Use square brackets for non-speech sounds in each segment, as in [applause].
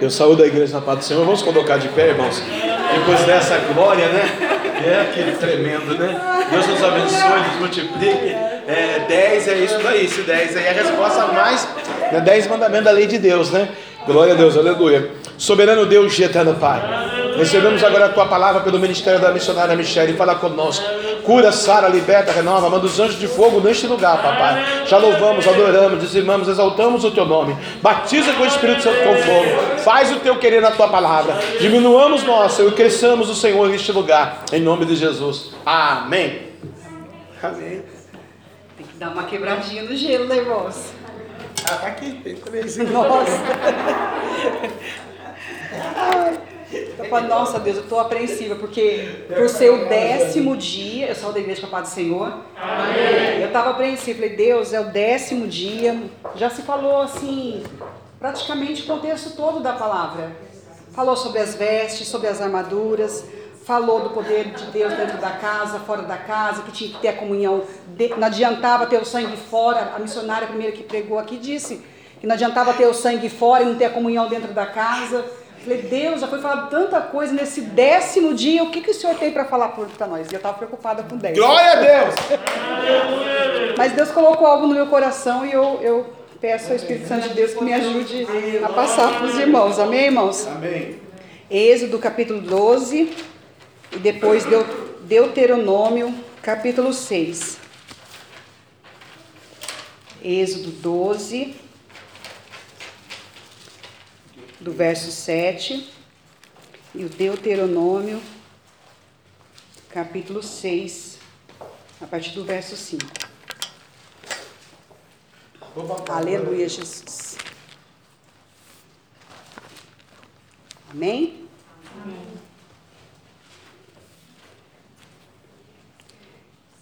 Eu saúdo a igreja na paz do Senhor. Vamos colocar de pé, irmãos. Depois dessa glória, né? É aquele tremendo, né? Deus nos abençoe, nos multiplique. É, 10 é isso daí. Se 10 aí é a resposta mais. Né? 10 mandamentos da lei de Deus, né? Glória a Deus, aleluia. Soberano Deus eterno Pai. Recebemos agora a tua palavra pelo ministério da missionária Michelle. Fala conosco. Cura, sara, liberta, renova. Manda os anjos de fogo neste lugar, papai. Já louvamos, adoramos, dizimamos, exaltamos o teu nome. Batiza com o Espírito Santo com fogo. Faz o teu querer na tua palavra. Diminuamos nós e cresçamos o Senhor neste lugar. Em nome de Jesus. Amém. Amém. Tem que dar uma quebradinha no gelo, né, irmãos? Ah, tá aqui, tem três. Nossa. [laughs] Eu falo, nossa Deus, eu estou apreensiva, porque por ser o décimo dia, eu sou da igreja Papai do Senhor. Amém. Eu estava apreensiva, falei, Deus, é o décimo dia. Já se falou assim, praticamente o contexto todo da palavra. Falou sobre as vestes, sobre as armaduras, falou do poder de Deus dentro da casa, fora da casa, que tinha que ter a comunhão. Não adiantava ter o sangue fora. A missionária primeira que pregou aqui disse que não adiantava ter o sangue fora e não ter a comunhão dentro da casa. Falei, Deus, já foi falado tanta coisa nesse décimo dia, o que, que o Senhor tem para falar para nós? E eu estava preocupada com 10. Glória a Deus! Mas Deus colocou algo no meu coração e eu, eu peço ao Espírito Santo de Deus que me ajude a passar para os irmãos. Amém, irmãos? Amém. Êxodo capítulo 12 e depois Deuteronômio capítulo 6. Êxodo 12 do verso 7, e o Deuteronômio, capítulo 6, a partir do verso 5. Aleluia, Jesus. Amém? Amém.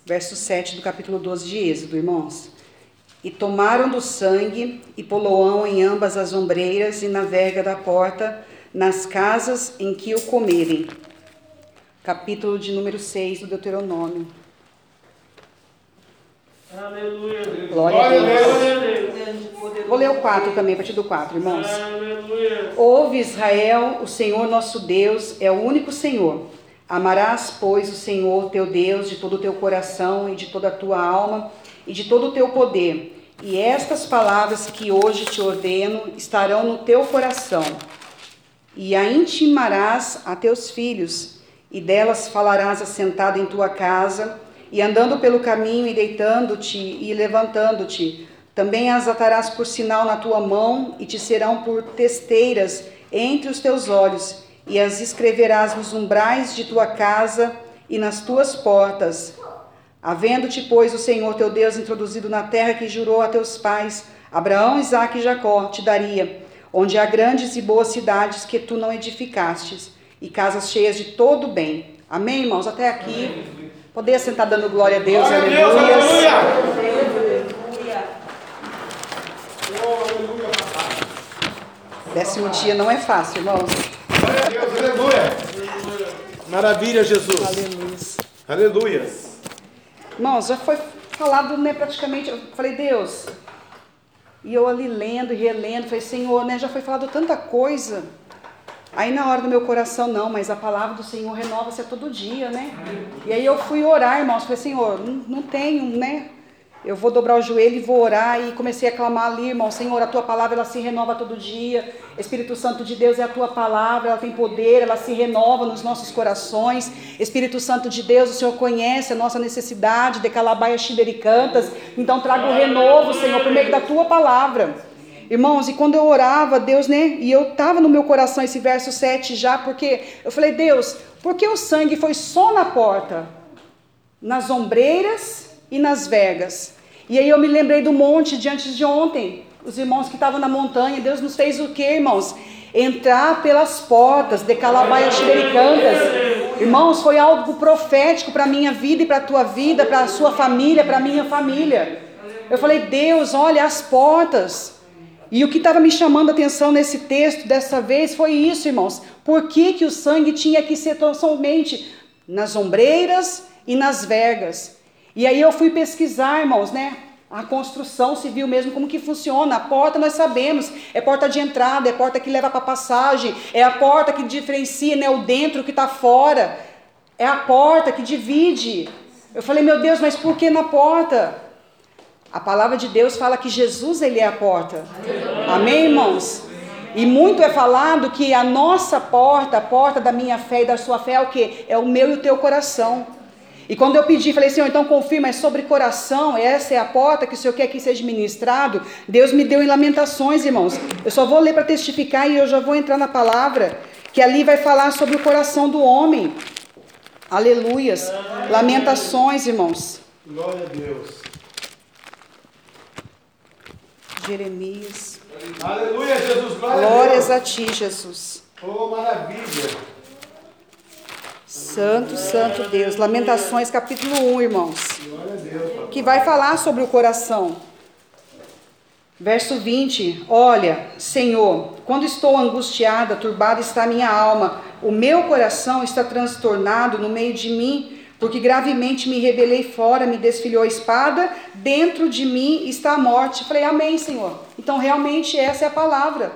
Verso 7 do capítulo 12 de Êxodo, irmãos. E tomaram do sangue e poloão em ambas as ombreiras e na verga da porta, nas casas em que o comerem. Capítulo de número 6 do Deuteronômio. Aleluia. Glória a Deus. Vou ler o 4 também, a partir do 4, irmãos. Aleluia. Ouve Israel, o Senhor nosso Deus é o único Senhor. Amarás, pois, o Senhor teu Deus de todo o teu coração e de toda a tua alma e de todo o teu poder. E estas palavras que hoje te ordeno estarão no teu coração, e a intimarás a teus filhos, e delas falarás assentado em tua casa, e andando pelo caminho, e deitando-te e levantando-te. Também as atarás por sinal na tua mão, e te serão por testeiras entre os teus olhos, e as escreverás nos umbrais de tua casa e nas tuas portas. Havendo-te, pois, o Senhor teu Deus introduzido na terra que jurou a teus pais, Abraão, Isaque e Jacó, te daria, onde há grandes e boas cidades que tu não edificastes, e casas cheias de todo bem. Amém, irmãos? Até aqui. Poder sentar dando glória a Deus. Glória a Deus, aleluia. Décimo dia não é fácil, irmãos. Glória a Deus, aleluia. Maravilha, Jesus. Aleluia. Aleluia. Irmãos, já foi falado, né, praticamente, eu falei, Deus, e eu ali lendo e relendo, falei, Senhor, né, já foi falado tanta coisa. Aí na hora do meu coração, não, mas a palavra do Senhor renova-se a todo dia, né? E aí eu fui orar, irmãos, falei, Senhor, não, não tenho, né? Eu vou dobrar o joelho e vou orar e comecei a clamar ali, irmão, Senhor, a tua palavra ela se renova todo dia. Espírito Santo de Deus é a tua palavra, ela tem poder, ela se renova nos nossos corações. Espírito Santo de Deus, o Senhor conhece a nossa necessidade de calabaia cantas. Então traga o renovo, Senhor, por meio da tua palavra. Irmãos, e quando eu orava, Deus, né? E eu tava no meu coração esse verso 7 já, porque eu falei, Deus, por que o sangue foi só na porta? Nas ombreiras e nas vergas. E aí eu me lembrei do monte de antes de ontem. Os irmãos que estavam na montanha, Deus nos fez o que, irmãos? Entrar pelas portas de Calabaias Cantas. Irmãos, foi algo profético para a minha vida e para a tua vida, para a sua família, para a minha família. Eu falei, Deus, olha as portas. E o que estava me chamando a atenção nesse texto dessa vez foi isso, irmãos. Por que, que o sangue tinha que ser somente nas ombreiras e nas vergas? E aí eu fui pesquisar, irmãos, né? A construção civil mesmo, como que funciona? A porta nós sabemos, é porta de entrada, é porta que leva para passagem, é a porta que diferencia né, o dentro que está fora, é a porta que divide. Eu falei, meu Deus, mas por que na porta? A palavra de Deus fala que Jesus ele é a porta. Amém, irmãos? E muito é falado que a nossa porta, a porta da minha fé e da sua fé é o que? É o meu e o teu coração. E quando eu pedi, falei, Senhor, então confirma, é sobre coração, essa é a porta que o Senhor quer que seja ministrado. Deus me deu em lamentações, irmãos. Eu só vou ler para testificar e eu já vou entrar na palavra, que ali vai falar sobre o coração do homem. Aleluias. Lamentações, irmãos. Glória a Deus. Jeremias. Aleluia, Jesus. Glória Glórias a a ti, Jesus. Oh, maravilha. Santo, santo Deus. Lamentações, capítulo 1, irmãos. Que vai falar sobre o coração. Verso 20: Olha, Senhor, quando estou angustiada, turbada está minha alma, o meu coração está transtornado no meio de mim, porque gravemente me rebelei fora, me desfilhou a espada, dentro de mim está a morte. Falei, Amém, Senhor. Então, realmente, essa é a palavra.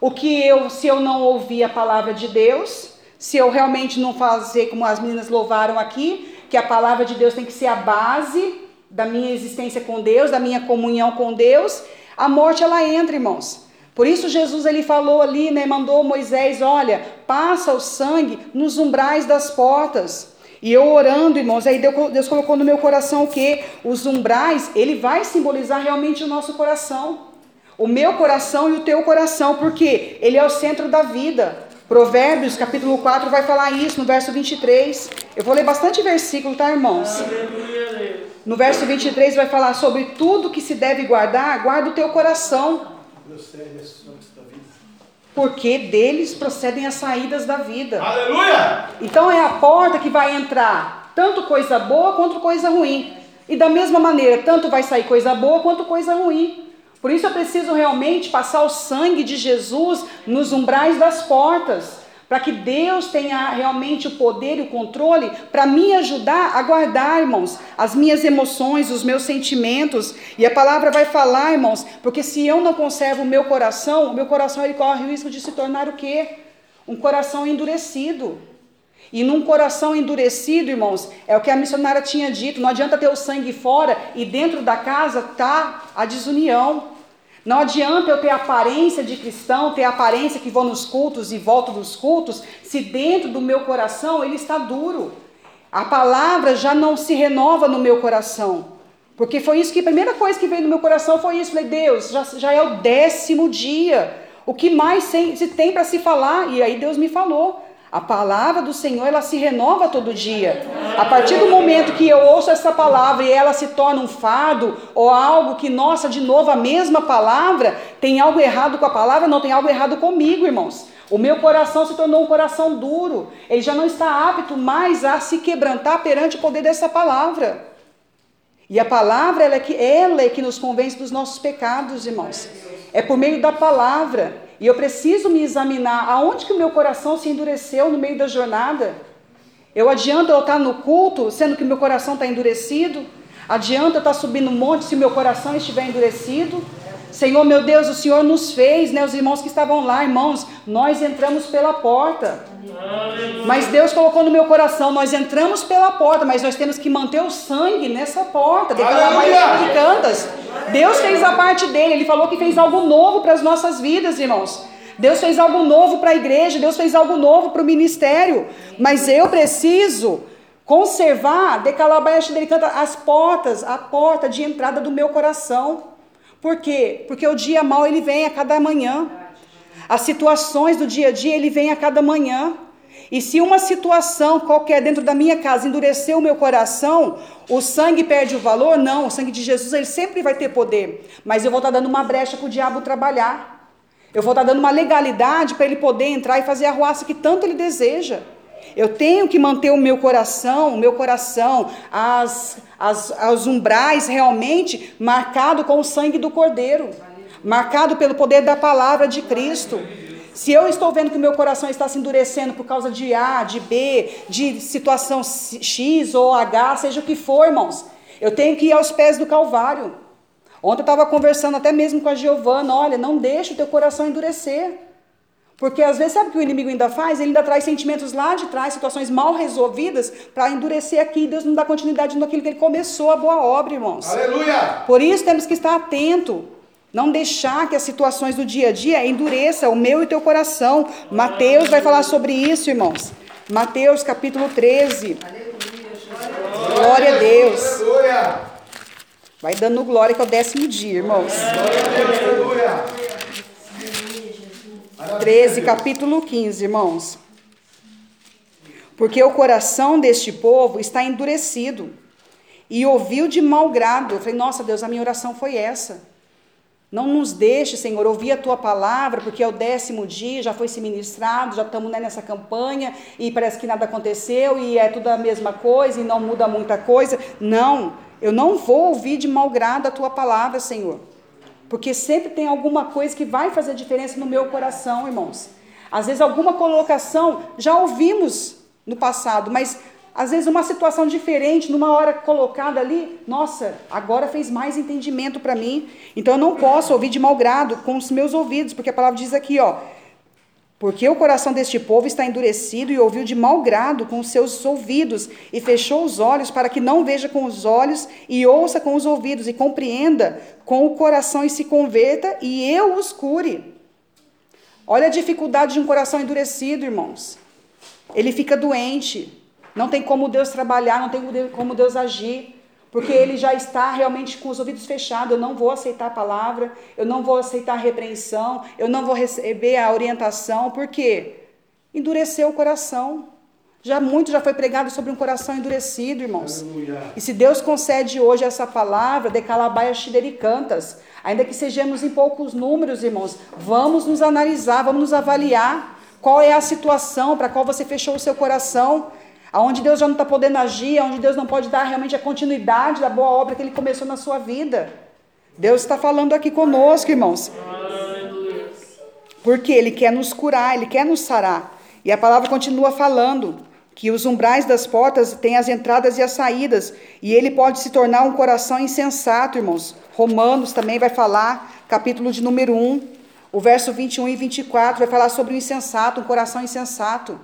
O que eu, se eu não ouvir a palavra de Deus, se eu realmente não fazer como as meninas louvaram aqui, que a palavra de Deus tem que ser a base da minha existência com Deus, da minha comunhão com Deus, a morte ela entra, irmãos. Por isso Jesus ele falou ali, né, mandou Moisés, olha, passa o sangue nos umbrais das portas. E eu orando, irmãos, aí Deus colocou no meu coração o quê? Os umbrais, ele vai simbolizar realmente o nosso coração. O meu coração e o teu coração, porque ele é o centro da vida. Provérbios, capítulo 4, vai falar isso no verso 23. Eu vou ler bastante versículo, tá, irmãos? No verso 23 vai falar sobre tudo que se deve guardar, guarda o teu coração, porque deles procedem as saídas da vida. Aleluia. Então é a porta que vai entrar tanto coisa boa quanto coisa ruim. E da mesma maneira, tanto vai sair coisa boa quanto coisa ruim. Por isso eu preciso realmente passar o sangue de Jesus nos umbrais das portas, para que Deus tenha realmente o poder e o controle para me ajudar a guardar, irmãos, as minhas emoções, os meus sentimentos. E a palavra vai falar, irmãos, porque se eu não conservo o meu coração, o meu coração ele corre o risco de se tornar o quê? Um coração endurecido. E num coração endurecido, irmãos, é o que a missionária tinha dito: não adianta ter o sangue fora e dentro da casa tá a desunião. Não adianta eu ter aparência de cristão, ter aparência que vou nos cultos e volto dos cultos, se dentro do meu coração ele está duro. A palavra já não se renova no meu coração. Porque foi isso que a primeira coisa que veio no meu coração foi isso. Falei, Deus, já, já é o décimo dia. O que mais se, tem para se falar? E aí Deus me falou. A palavra do Senhor, ela se renova todo dia. A partir do momento que eu ouço essa palavra e ela se torna um fardo ou algo que, nossa, de novo a mesma palavra, tem algo errado com a palavra? Não, tem algo errado comigo, irmãos. O meu coração se tornou um coração duro. Ele já não está apto mais a se quebrantar perante o poder dessa palavra. E a palavra, ela é que, ela é que nos convence dos nossos pecados, irmãos. É por meio da palavra. E eu preciso me examinar aonde que o meu coração se endureceu no meio da jornada. Eu adianta eu estar no culto, sendo que meu coração está endurecido? Adianta eu estar subindo um monte se meu coração estiver endurecido? Senhor, meu Deus, o Senhor nos fez, né? Os irmãos que estavam lá, irmãos, nós entramos pela porta. Mas Deus colocou no meu coração, nós entramos pela porta, mas nós temos que manter o sangue nessa porta. Declarar mais Aleluia! de cantas. Deus fez a parte dele, ele falou que fez algo novo para as nossas vidas, irmãos. Deus fez algo novo para a igreja, Deus fez algo novo para o ministério. Mas eu preciso conservar, decalabaixo dele canta as portas, a porta de entrada do meu coração. Por quê? Porque o dia mal ele vem a cada manhã. As situações do dia a dia ele vem a cada manhã. E se uma situação qualquer dentro da minha casa endureceu o meu coração, o sangue perde o valor? Não, o sangue de Jesus ele sempre vai ter poder. Mas eu vou estar dando uma brecha para o diabo trabalhar. Eu vou estar dando uma legalidade para ele poder entrar e fazer a ruaça que tanto ele deseja. Eu tenho que manter o meu coração, o meu coração, as, as, os umbrais realmente marcado com o sangue do Cordeiro, marcado pelo poder da palavra de Cristo. Se eu estou vendo que o meu coração está se endurecendo por causa de A, de B, de situação X ou H, seja o que for, irmãos, eu tenho que ir aos pés do Calvário. Ontem eu estava conversando até mesmo com a Giovana, olha, não deixa o teu coração endurecer. Porque às vezes, sabe o que o inimigo ainda faz? Ele ainda traz sentimentos lá de trás, situações mal resolvidas, para endurecer aqui e Deus não dá continuidade naquilo que ele começou, a boa obra, irmãos. Aleluia! Por isso temos que estar atento. Não deixar que as situações do dia a dia endureçam o meu e teu coração. Mateus vai falar sobre isso, irmãos. Mateus capítulo 13. Glória a Deus. Aleluia! Vai dando glória que é o décimo dia, irmãos. Aleluia! 13, capítulo 15, irmãos. Porque o coração deste povo está endurecido e ouviu de mau grado. Eu falei, nossa Deus, a minha oração foi essa. Não nos deixe, Senhor, ouvir a tua palavra, porque é o décimo dia, já foi se ministrado, já estamos né, nessa campanha e parece que nada aconteceu e é tudo a mesma coisa e não muda muita coisa. Não, eu não vou ouvir de mau grado a tua palavra, Senhor. Porque sempre tem alguma coisa que vai fazer diferença no meu coração, irmãos. Às vezes, alguma colocação já ouvimos no passado, mas às vezes uma situação diferente, numa hora colocada ali, nossa, agora fez mais entendimento para mim. Então eu não posso ouvir de mau grado com os meus ouvidos, porque a palavra diz aqui, ó, porque o coração deste povo está endurecido e ouviu de mau grado com os seus ouvidos, e fechou os olhos para que não veja com os olhos, e ouça com os ouvidos, e compreenda com o coração e se converta, e eu os cure. Olha a dificuldade de um coração endurecido, irmãos. Ele fica doente, não tem como Deus trabalhar, não tem como Deus agir porque ele já está realmente com os ouvidos fechados. Eu não vou aceitar a palavra, eu não vou aceitar a repreensão, eu não vou receber a orientação, por quê? Endureceu o coração. Já muito já foi pregado sobre um coração endurecido, irmãos. Aleluia. E se Deus concede hoje essa palavra, de calabaia cantas, ainda que sejamos em poucos números, irmãos, vamos nos analisar, vamos nos avaliar qual é a situação para qual você fechou o seu coração aonde Deus já não está podendo agir, aonde Deus não pode dar realmente a continuidade da boa obra que Ele começou na sua vida. Deus está falando aqui conosco, irmãos. Porque Ele quer nos curar, Ele quer nos sarar. E a palavra continua falando que os umbrais das portas têm as entradas e as saídas, e ele pode se tornar um coração insensato, irmãos. Romanos também vai falar, capítulo de número 1, o verso 21 e 24 vai falar sobre o insensato, um coração insensato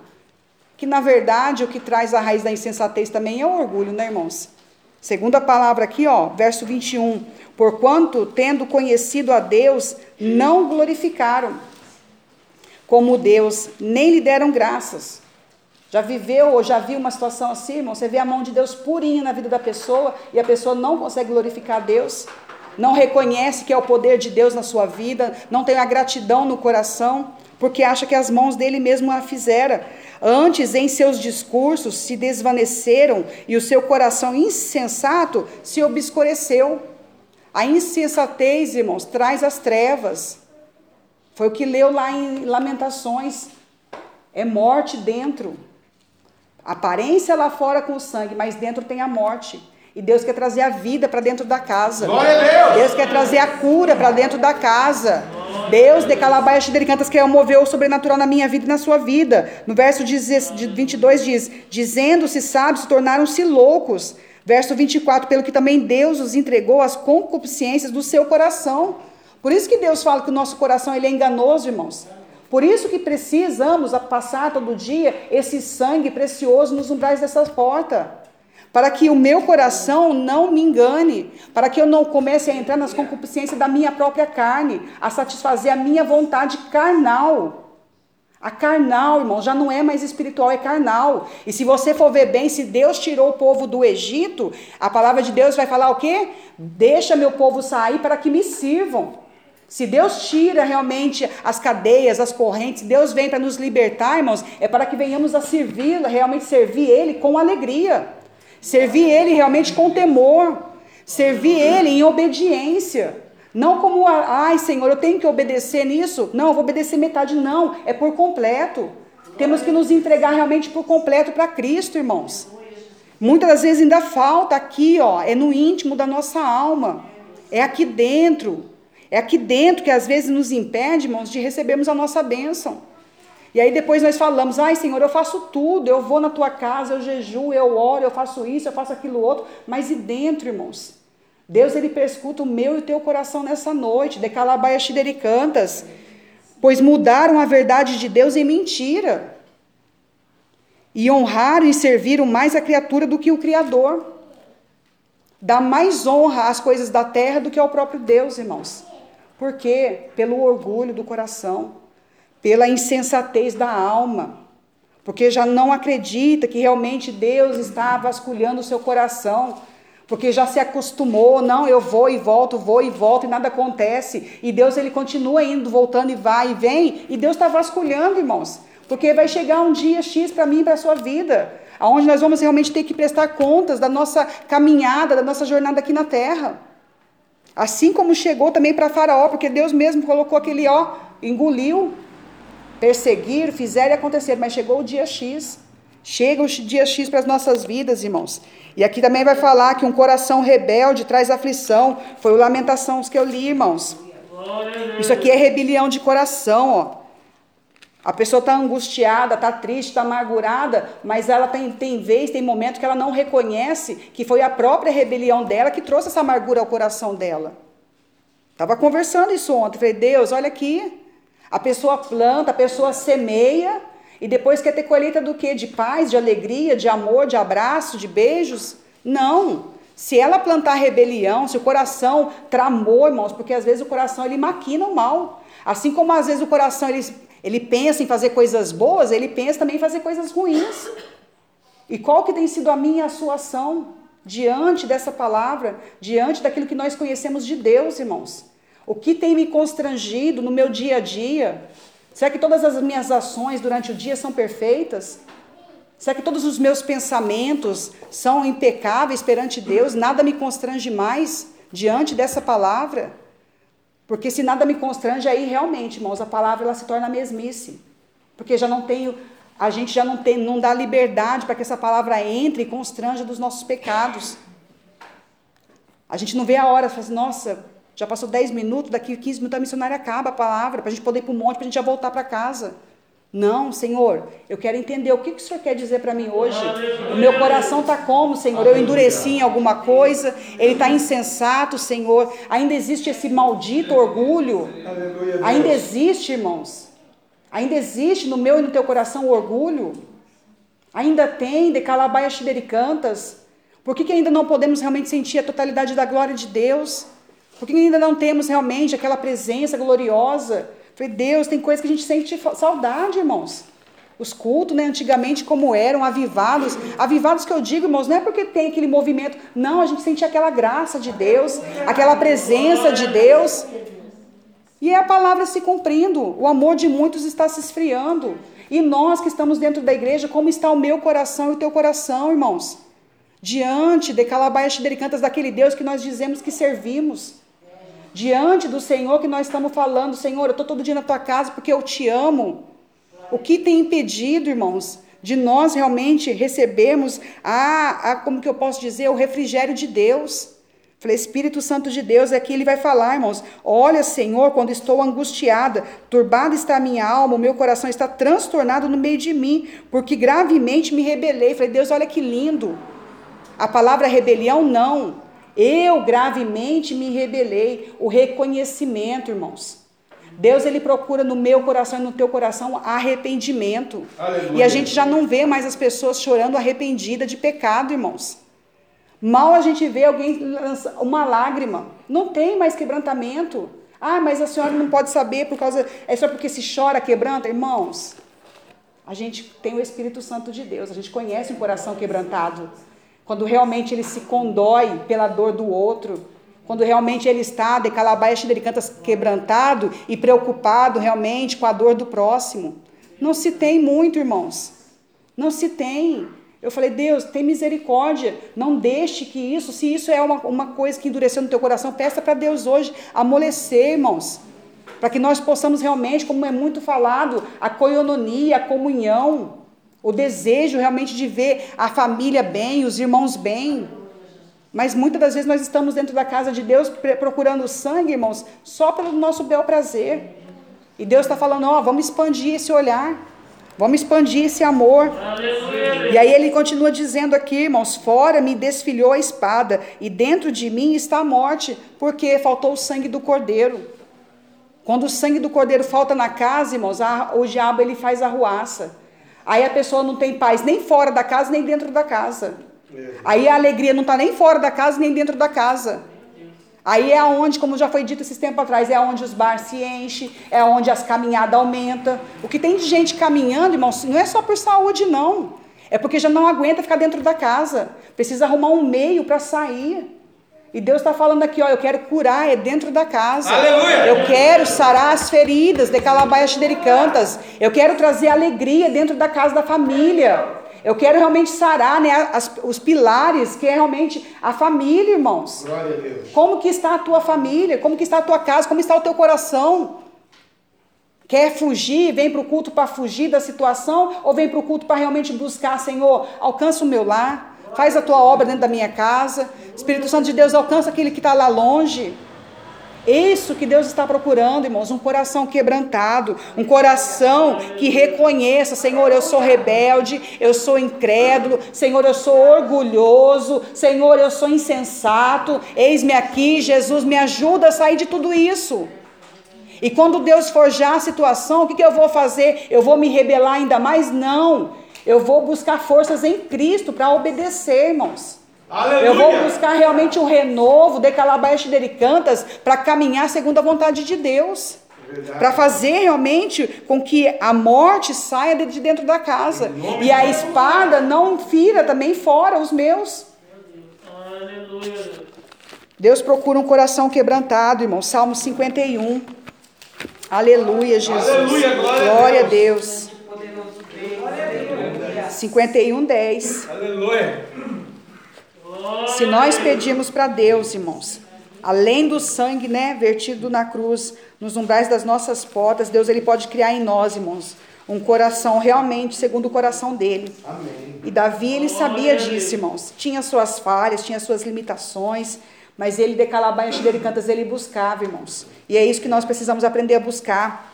que na verdade o que traz a raiz da insensatez também é o orgulho, né, irmãos? Segunda palavra aqui, ó, verso 21. Porquanto, tendo conhecido a Deus, não glorificaram como Deus, nem lhe deram graças. Já viveu ou já viu uma situação assim, irmão? Você vê a mão de Deus purinha na vida da pessoa e a pessoa não consegue glorificar a Deus, não reconhece que é o poder de Deus na sua vida, não tem a gratidão no coração, porque acha que as mãos dele mesmo a fizeram. Antes, em seus discursos, se desvaneceram e o seu coração insensato se obscureceu. A insensatez, irmãos, traz as trevas. Foi o que leu lá em Lamentações. É morte dentro. Aparência lá fora com o sangue, mas dentro tem a morte. E Deus quer trazer a vida para dentro da casa. Glória a Deus! Deus quer trazer a cura para dentro da casa. Deus de Calabaia Xidericantas quer mover o sobrenatural na minha vida e na sua vida. No verso 22 diz: Dizendo-se sábios, tornaram-se loucos. Verso 24: Pelo que também Deus os entregou às concupiscências do seu coração. Por isso que Deus fala que o nosso coração ele é enganoso, irmãos. Por isso que precisamos passar todo dia esse sangue precioso nos umbrais dessas portas para que o meu coração não me engane, para que eu não comece a entrar nas concupiscências da minha própria carne, a satisfazer a minha vontade carnal. A carnal, irmão, já não é mais espiritual, é carnal. E se você for ver bem, se Deus tirou o povo do Egito, a palavra de Deus vai falar o quê? Deixa meu povo sair para que me sirvam. Se Deus tira realmente as cadeias, as correntes, Deus vem para nos libertar, irmãos, é para que venhamos a servir, realmente servir Ele com alegria. Servir Ele realmente com temor. Servir Ele em obediência. Não como, ai Senhor, eu tenho que obedecer nisso. Não, eu vou obedecer metade. Não, é por completo. Temos que nos entregar realmente por completo para Cristo, irmãos. Muitas das vezes ainda falta aqui, ó, é no íntimo da nossa alma. É aqui dentro. É aqui dentro que às vezes nos impede, irmãos, de recebermos a nossa bênção. E aí depois nós falamos, ai Senhor, eu faço tudo, eu vou na tua casa, eu jejuo, eu oro, eu faço isso, eu faço aquilo outro, mas e dentro, irmãos? Deus, ele perscuta o meu e o teu coração nessa noite. Decalabaia cantas, Pois mudaram a verdade de Deus em mentira. E honraram e serviram mais a criatura do que o Criador. Dá mais honra às coisas da terra do que ao próprio Deus, irmãos. Por quê? Pelo orgulho do coração, pela insensatez da alma, porque já não acredita que realmente Deus está vasculhando o seu coração, porque já se acostumou, não, eu vou e volto, vou e volto e nada acontece, e Deus ele continua indo, voltando e vai e vem, e Deus está vasculhando, irmãos, porque vai chegar um dia X para mim e para a sua vida, aonde nós vamos realmente ter que prestar contas da nossa caminhada, da nossa jornada aqui na terra. Assim como chegou também para Faraó, porque Deus mesmo colocou aquele ó, engoliu, perseguir, fizeram e acontecer, mas chegou o dia X. Chega o dia X para as nossas vidas, irmãos. E aqui também vai falar que um coração rebelde traz aflição. Foi o Lamentações que eu li, irmãos. Isso aqui é rebelião de coração, ó. A pessoa está angustiada, está triste, está amargurada, mas ela tem, tem vez, tem momento que ela não reconhece que foi a própria rebelião dela que trouxe essa amargura ao coração dela. Estava conversando isso ontem. Falei, Deus, olha aqui. A pessoa planta, a pessoa semeia, e depois quer ter colheita do quê? De paz, de alegria, de amor, de abraço, de beijos? Não. Se ela plantar rebelião, se o coração tramou, irmãos, porque às vezes o coração ele maquina o mal. Assim como às vezes o coração ele ele pensa em fazer coisas boas, ele pensa também em fazer coisas ruins. E qual que tem sido a minha a sua ação diante dessa palavra, diante daquilo que nós conhecemos de Deus, irmãos? O que tem me constrangido no meu dia a dia? Será que todas as minhas ações durante o dia são perfeitas? Será que todos os meus pensamentos são impecáveis perante Deus? Nada me constrange mais diante dessa palavra? Porque se nada me constrange, aí realmente, irmãos, a palavra ela se torna mesmice. Porque já não tenho, a gente já não tem, não dá liberdade para que essa palavra entre e constranja dos nossos pecados. A gente não vê a hora, fala assim, nossa, já passou 10 minutos, daqui 15 minutos a missionária acaba a palavra, para a gente poder ir para o monte, para a gente já voltar para casa. Não, Senhor, eu quero entender o que, que o Senhor quer dizer para mim hoje. O meu coração está como, Senhor? Eu endureci em alguma coisa, ele está insensato, Senhor. Ainda existe esse maldito orgulho. Ainda existe, irmãos. Ainda existe no meu e no teu coração o orgulho. Ainda tem de calabaia cantas. Por que, que ainda não podemos realmente sentir a totalidade da glória de Deus? Por que ainda não temos realmente aquela presença gloriosa? Falei, Deus, tem coisa que a gente sente saudade, irmãos. Os cultos, né, antigamente como eram, avivados. Avivados que eu digo, irmãos, não é porque tem aquele movimento. Não, a gente sente aquela graça de Deus, aquela presença de Deus. E é a palavra se cumprindo. O amor de muitos está se esfriando. E nós que estamos dentro da igreja, como está o meu coração e o teu coração, irmãos? Diante de calabaias xidericantas daquele Deus que nós dizemos que servimos diante do Senhor que nós estamos falando, Senhor, eu estou todo dia na tua casa porque eu te amo. O que tem impedido, irmãos, de nós realmente recebermos a, a como que eu posso dizer, o refrigério de Deus? Falei, Espírito Santo de Deus, aqui ele vai falar, irmãos. Olha, Senhor, quando estou angustiada, turbada está a minha alma, o meu coração está transtornado no meio de mim, porque gravemente me rebelei. Falei, Deus, olha que lindo. A palavra rebelião, não. Eu gravemente me rebelei. O reconhecimento, irmãos. Deus ele procura no meu coração e no teu coração arrependimento. Aleluia. E a gente já não vê mais as pessoas chorando arrependida de pecado, irmãos. Mal a gente vê alguém lançar uma lágrima. Não tem mais quebrantamento. Ah, mas a senhora não pode saber por causa. É só porque se chora, quebranta, irmãos. A gente tem o Espírito Santo de Deus, a gente conhece um coração quebrantado quando realmente ele se condói pela dor do outro, quando realmente ele está de calabaias cantas quebrantado e preocupado realmente com a dor do próximo. Não se tem muito, irmãos. Não se tem. Eu falei, Deus, tem misericórdia. Não deixe que isso, se isso é uma, uma coisa que endureceu no teu coração, peça para Deus hoje amolecer, irmãos. Para que nós possamos realmente, como é muito falado, a coiononia, a comunhão, o desejo realmente de ver a família bem, os irmãos bem. Mas muitas das vezes nós estamos dentro da casa de Deus procurando sangue, irmãos, só pelo nosso bel prazer. E Deus está falando: ó, vamos expandir esse olhar. Vamos expandir esse amor. Aleluia. E aí ele continua dizendo aqui, irmãos: fora me desfilhou a espada, e dentro de mim está a morte, porque faltou o sangue do cordeiro. Quando o sangue do cordeiro falta na casa, irmãos, a- o diabo ele faz arruaça. Aí a pessoa não tem paz nem fora da casa, nem dentro da casa. Aí a alegria não está nem fora da casa, nem dentro da casa. Aí é onde, como já foi dito esses tempos atrás, é onde os bares se enchem, é onde as caminhadas aumentam. O que tem de gente caminhando, irmãos, não é só por saúde, não. É porque já não aguenta ficar dentro da casa. Precisa arrumar um meio para sair. E Deus está falando aqui, ó, eu quero curar, é dentro da casa. Aleluia! Eu quero sarar as feridas de Calabaia Xidericantas. Eu quero trazer alegria dentro da casa da família. Eu quero realmente sarar né, as- os pilares, que é realmente a família, irmãos. Glória a Deus. Como que está a tua família? Como que está a tua casa? Como está o teu coração? Quer fugir? Vem para o culto para fugir da situação? Ou vem para o culto para realmente buscar, Senhor, alcança o meu lar, faz a tua obra dentro da minha casa. Espírito Santo de Deus, alcança aquele que está lá longe. Isso que Deus está procurando, irmãos, um coração quebrantado, um coração que reconheça, Senhor, eu sou rebelde, eu sou incrédulo, Senhor, eu sou orgulhoso, Senhor, eu sou insensato. Eis-me aqui, Jesus, me ajuda a sair de tudo isso. E quando Deus forjar a situação, o que, que eu vou fazer? Eu vou me rebelar ainda mais? Não. Eu vou buscar forças em Cristo para obedecer, irmãos. Aleluia! Eu vou buscar realmente o renovo de Calabaias de Cantas para caminhar segundo a vontade de Deus. Para fazer realmente com que a morte saia de dentro da casa. E a espada não fira também fora os meus. Aleluia. Deus procura um coração quebrantado, irmão. Salmo 51. Aleluia, Jesus. Aleluia, glória a glória a Deus. Deus. 51, 10. Aleluia! Se nós pedimos para Deus, irmãos, além do sangue, né, vertido na cruz, nos umbrais das nossas portas, Deus ele pode criar em nós, irmãos, um coração realmente segundo o coração dele. Amém. E Davi, ele sabia disso, irmãos. Tinha suas falhas, tinha suas limitações, mas ele de Calabaia dele cantas, ele buscava, irmãos. E é isso que nós precisamos aprender a buscar.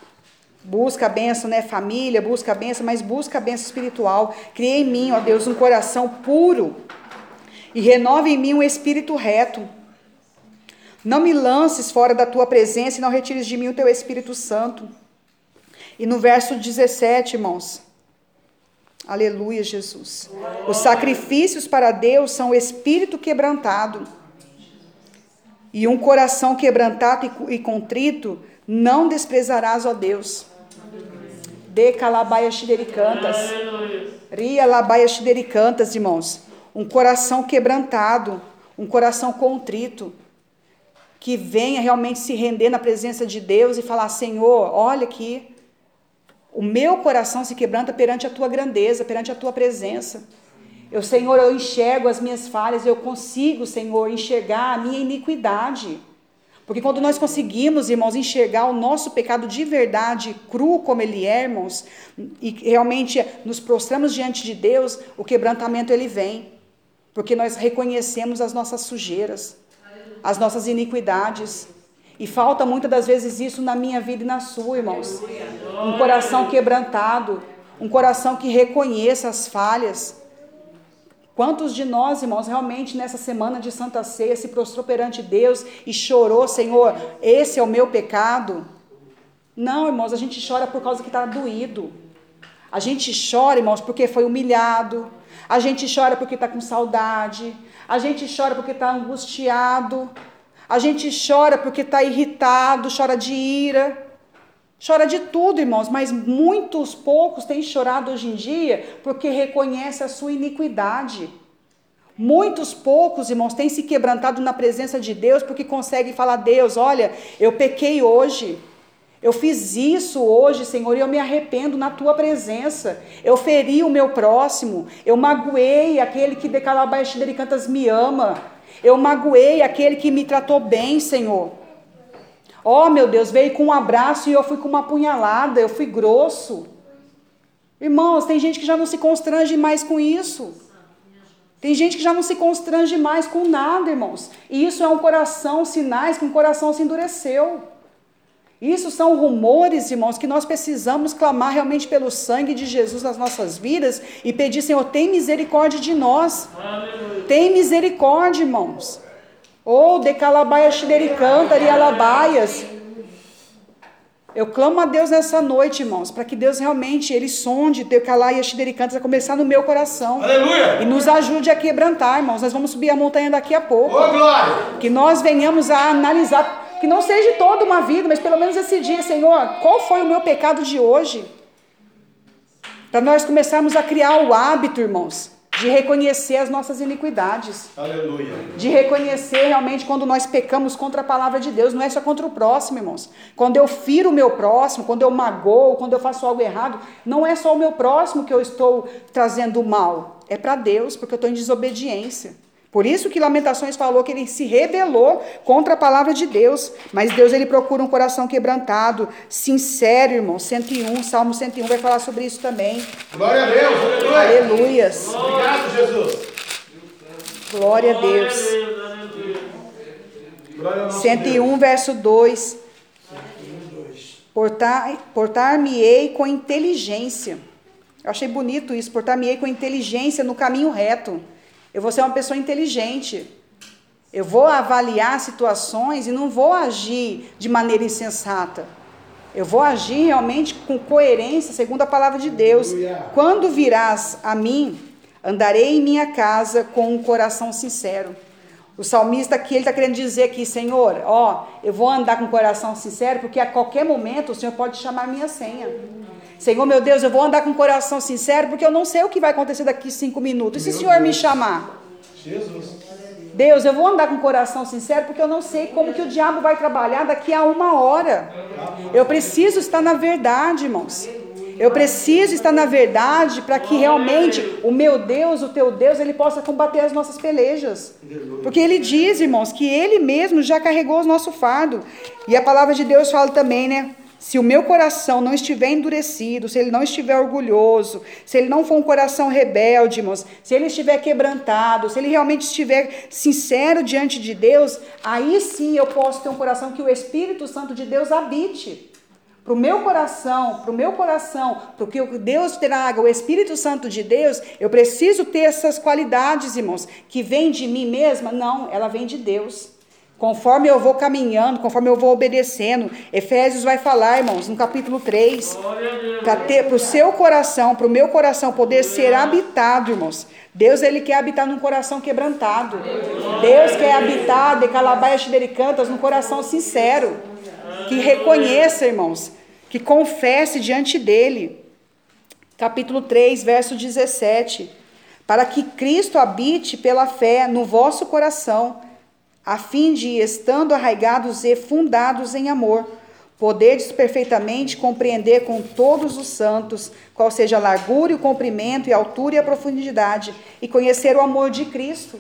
Busca a benção, né, família, busca a benção, mas busca a benção espiritual. Cria em mim, ó Deus, um coração puro e renova em mim um espírito reto. Não me lances fora da tua presença e não retires de mim o teu Espírito Santo. E no verso 17, irmãos, aleluia, Jesus. Os sacrifícios para Deus são o espírito quebrantado. E um coração quebrantado e co- e contrito não desprezarás, ó Deus. De calabaia xidericantas. Aleluia. Ria labaia xidericantas, irmãos. Um coração quebrantado, um coração contrito, que venha realmente se render na presença de Deus e falar: Senhor, olha aqui, o meu coração se quebranta perante a tua grandeza, perante a tua presença. Eu, Senhor, eu enxergo as minhas falhas, eu consigo, Senhor, enxergar a minha iniquidade. Porque quando nós conseguimos, irmãos, enxergar o nosso pecado de verdade, cru como ele é, irmãos, e realmente nos prostramos diante de Deus, o quebrantamento ele vem. Porque nós reconhecemos as nossas sujeiras, as nossas iniquidades. E falta muitas das vezes isso na minha vida e na sua, irmãos. Um coração quebrantado, um coração que reconheça as falhas. Quantos de nós, irmãos, realmente nessa semana de Santa Ceia se prostrou perante Deus e chorou, Senhor, esse é o meu pecado? Não, irmãos, a gente chora por causa que está doído. A gente chora, irmãos, porque foi humilhado. A gente chora porque está com saudade. A gente chora porque está angustiado. A gente chora porque está irritado, chora de ira. Chora de tudo, irmãos, mas muitos poucos têm chorado hoje em dia porque reconhece a sua iniquidade. Muitos poucos, irmãos, têm se quebrantado na presença de Deus porque conseguem falar: Deus, olha, eu pequei hoje. Eu fiz isso hoje, Senhor, e eu me arrependo na tua presença. Eu feri o meu próximo. Eu magoei aquele que de Calabaixa de Cantas me ama. Eu magoei aquele que me tratou bem, Senhor. Oh, meu Deus, veio com um abraço e eu fui com uma punhalada, eu fui grosso. Irmãos, tem gente que já não se constrange mais com isso. Tem gente que já não se constrange mais com nada, irmãos. E isso é um coração, sinais que um coração se endureceu. Isso são rumores, irmãos, que nós precisamos clamar realmente pelo sangue de Jesus nas nossas vidas e pedir, Senhor, tem misericórdia de nós. Aleluia. Tem misericórdia, irmãos. Ou de calabaia xidericantar e alabaias. Eu clamo a Deus nessa noite, irmãos, para que Deus realmente ele sonde de calaia xidericantar a começar no meu coração. Aleluia! E nos ajude a quebrantar, irmãos. Nós vamos subir a montanha daqui a pouco. Ô, glória! Que nós venhamos a analisar, que não seja toda uma vida, mas pelo menos esse dia, Senhor, qual foi o meu pecado de hoje? Para nós começarmos a criar o hábito, irmãos, de reconhecer as nossas iniquidades. Aleluia! De reconhecer realmente quando nós pecamos contra a palavra de Deus, não é só contra o próximo, irmãos. Quando eu firo o meu próximo, quando eu magoo, quando eu faço algo errado, não é só o meu próximo que eu estou trazendo mal, é para Deus, porque eu estou em desobediência. Por isso que Lamentações falou que ele se rebelou contra a palavra de Deus. Mas Deus ele procura um coração quebrantado, sincero, irmão. 101, Salmo 101 vai falar sobre isso também. Glória a Deus! Aleluia! Aleluias. Obrigado, Jesus! Glória a Glória a Deus. Deus. Aleluia. Glória ao nosso 101, verso 2. Portar- Portar-me-ei com inteligência. Eu achei bonito isso, portar-me-ei com inteligência no caminho reto. Eu vou ser uma pessoa inteligente. Eu vou avaliar situações e não vou agir de maneira insensata. Eu vou agir realmente com coerência, segundo a palavra de Deus. Quando virás a mim, andarei em minha casa com um coração sincero. O salmista aqui, ele está querendo dizer aqui, Senhor, ó, eu vou andar com o coração sincero, porque a qualquer momento o Senhor pode chamar minha senha. Senhor, meu Deus, eu vou andar com o coração sincero, porque eu não sei o que vai acontecer daqui cinco minutos. E se o Senhor me chamar? Jesus! Deus, eu vou andar com o coração sincero, porque eu não sei como que o diabo vai trabalhar daqui a uma hora. Eu preciso estar na verdade, irmãos. Eu preciso estar na verdade para que realmente o meu Deus, o teu Deus, ele possa combater as nossas pelejas. Porque ele diz, irmãos, que ele mesmo já carregou o nosso fardo. E a palavra de Deus fala também, né? Se o meu coração não estiver endurecido, se ele não estiver orgulhoso, se ele não for um coração rebelde, irmãos, se ele estiver quebrantado, se ele realmente estiver sincero diante de Deus, aí sim eu posso ter um coração que o Espírito Santo de Deus habite. Para o meu coração, para o meu coração, para que Deus traga o Espírito Santo de Deus, eu preciso ter essas qualidades, irmãos, que vem de mim mesma? Não, ela vem de Deus. Conforme eu vou caminhando, conforme eu vou obedecendo, Efésios vai falar, irmãos, no capítulo 3, Glória a Deus. para o seu coração, para o meu coração poder ser habitado, irmãos. Deus, ele quer habitar num coração quebrantado. Deus quer habitar de calabaias xidericantas num coração sincero. Que reconheça, irmãos, que confesse diante dele. Capítulo 3, verso 17. Para que Cristo habite pela fé no vosso coração, a fim de, estando arraigados e fundados em amor, poderdes perfeitamente compreender com todos os santos qual seja a largura e o comprimento e a altura e a profundidade, e conhecer o amor de Cristo.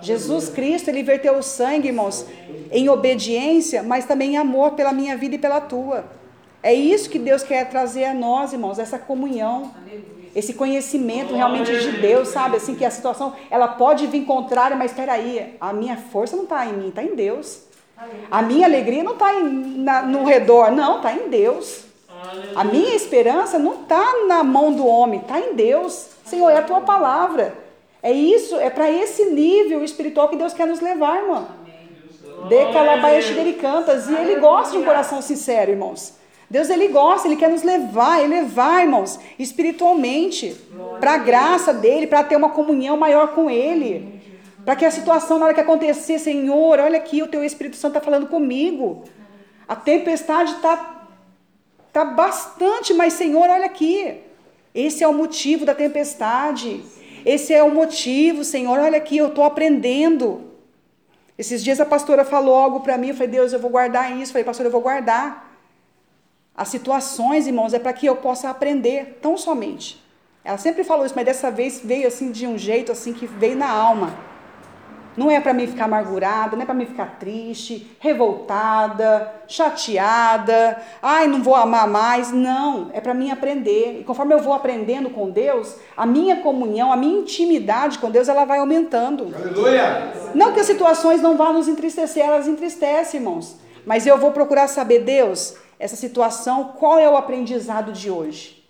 Jesus Cristo, ele verteu o sangue, irmãos, em obediência, mas também em amor pela minha vida e pela tua. É isso que Deus quer trazer a nós, irmãos, essa comunhão, esse conhecimento realmente de Deus, sabe? Assim que a situação, ela pode vir contrária, mas espera aí, a minha força não está em mim, está em Deus. A minha alegria não está no redor, não, está em Deus. A minha esperança não está na mão do homem, está em Deus. Senhor, é a tua palavra. É isso, é para esse nível espiritual que Deus quer nos levar, irmão. De calabaias cantas. E Ele gosta de um coração sincero, irmãos. Deus, Ele gosta, Ele quer nos levar, elevar, irmãos, espiritualmente, para a graça dEle, para ter uma comunhão maior com Ele. Para que a situação, na hora que acontecer, Senhor, olha aqui, o Teu Espírito Santo está falando comigo. A tempestade está tá bastante, mas Senhor, olha aqui. Esse é o motivo da tempestade. Esse é o motivo, Senhor, olha aqui, eu estou aprendendo. Esses dias a pastora falou algo para mim, eu falei, Deus, eu vou guardar isso. Eu falei, pastor, eu vou guardar. As situações, irmãos, é para que eu possa aprender, tão somente. Ela sempre falou isso, mas dessa vez veio assim de um jeito assim que veio na alma. Não é para mim ficar amargurada, não é para mim ficar triste, revoltada, chateada, ai, não vou amar mais. Não, é para mim aprender. E conforme eu vou aprendendo com Deus, a minha comunhão, a minha intimidade com Deus, ela vai aumentando. Aleluia! Não que as situações não vá nos entristecer, elas entristecem, irmãos. Mas eu vou procurar saber, Deus, essa situação, qual é o aprendizado de hoje?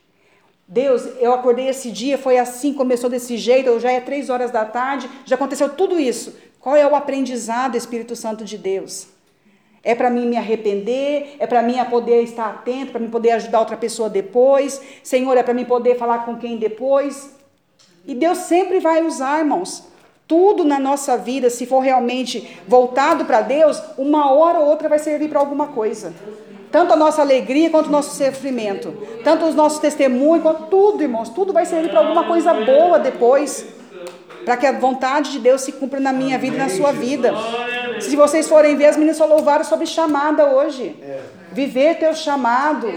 Deus, eu acordei esse dia, foi assim, começou desse jeito, já é três horas da tarde, já aconteceu tudo isso. Qual é o aprendizado, Espírito Santo de Deus? É para mim me arrepender, é para mim poder estar atento, para mim poder ajudar outra pessoa depois. Senhor, é para mim poder falar com quem depois. E Deus sempre vai usar, irmãos. Tudo na nossa vida, se for realmente voltado para Deus, uma hora ou outra vai servir para alguma coisa. Tanto a nossa alegria quanto o nosso sofrimento. Tanto os nossos testemunhos, quanto tudo, irmãos. Tudo vai servir para alguma coisa boa depois. Para que a vontade de Deus se cumpra na minha vida e na sua vida. Se vocês forem ver, as meninas só louvaram sobre chamada hoje. Viver teu chamado.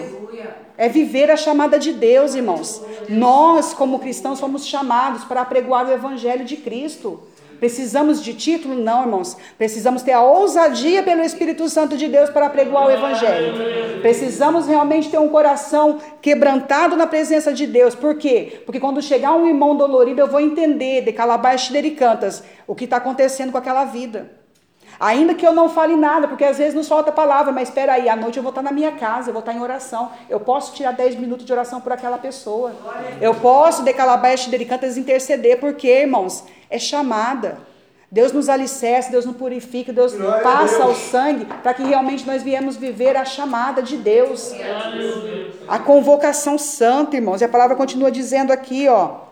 É viver a chamada de Deus, irmãos. Nós, como cristãos, somos chamados para apregoar o Evangelho de Cristo. Precisamos de título? Não, irmãos. Precisamos ter a ousadia pelo Espírito Santo de Deus para pregoar o Evangelho. Precisamos realmente ter um coração quebrantado na presença de Deus. Por quê? Porque quando chegar um irmão dolorido, eu vou entender, de calabash de cantas, o que está acontecendo com aquela vida. Ainda que eu não fale nada, porque às vezes nos falta palavra, mas espera aí, à noite eu vou estar na minha casa, eu vou estar em oração. Eu posso tirar 10 minutos de oração por aquela pessoa. Eu posso, de calabash de cantas, interceder, porque, irmãos, é chamada. Deus nos alicerce, Deus nos purifica, Deus Glória passa Deus. o sangue para que realmente nós viemos viver a chamada de Deus. A convocação santa, irmãos. E a palavra continua dizendo aqui, ó.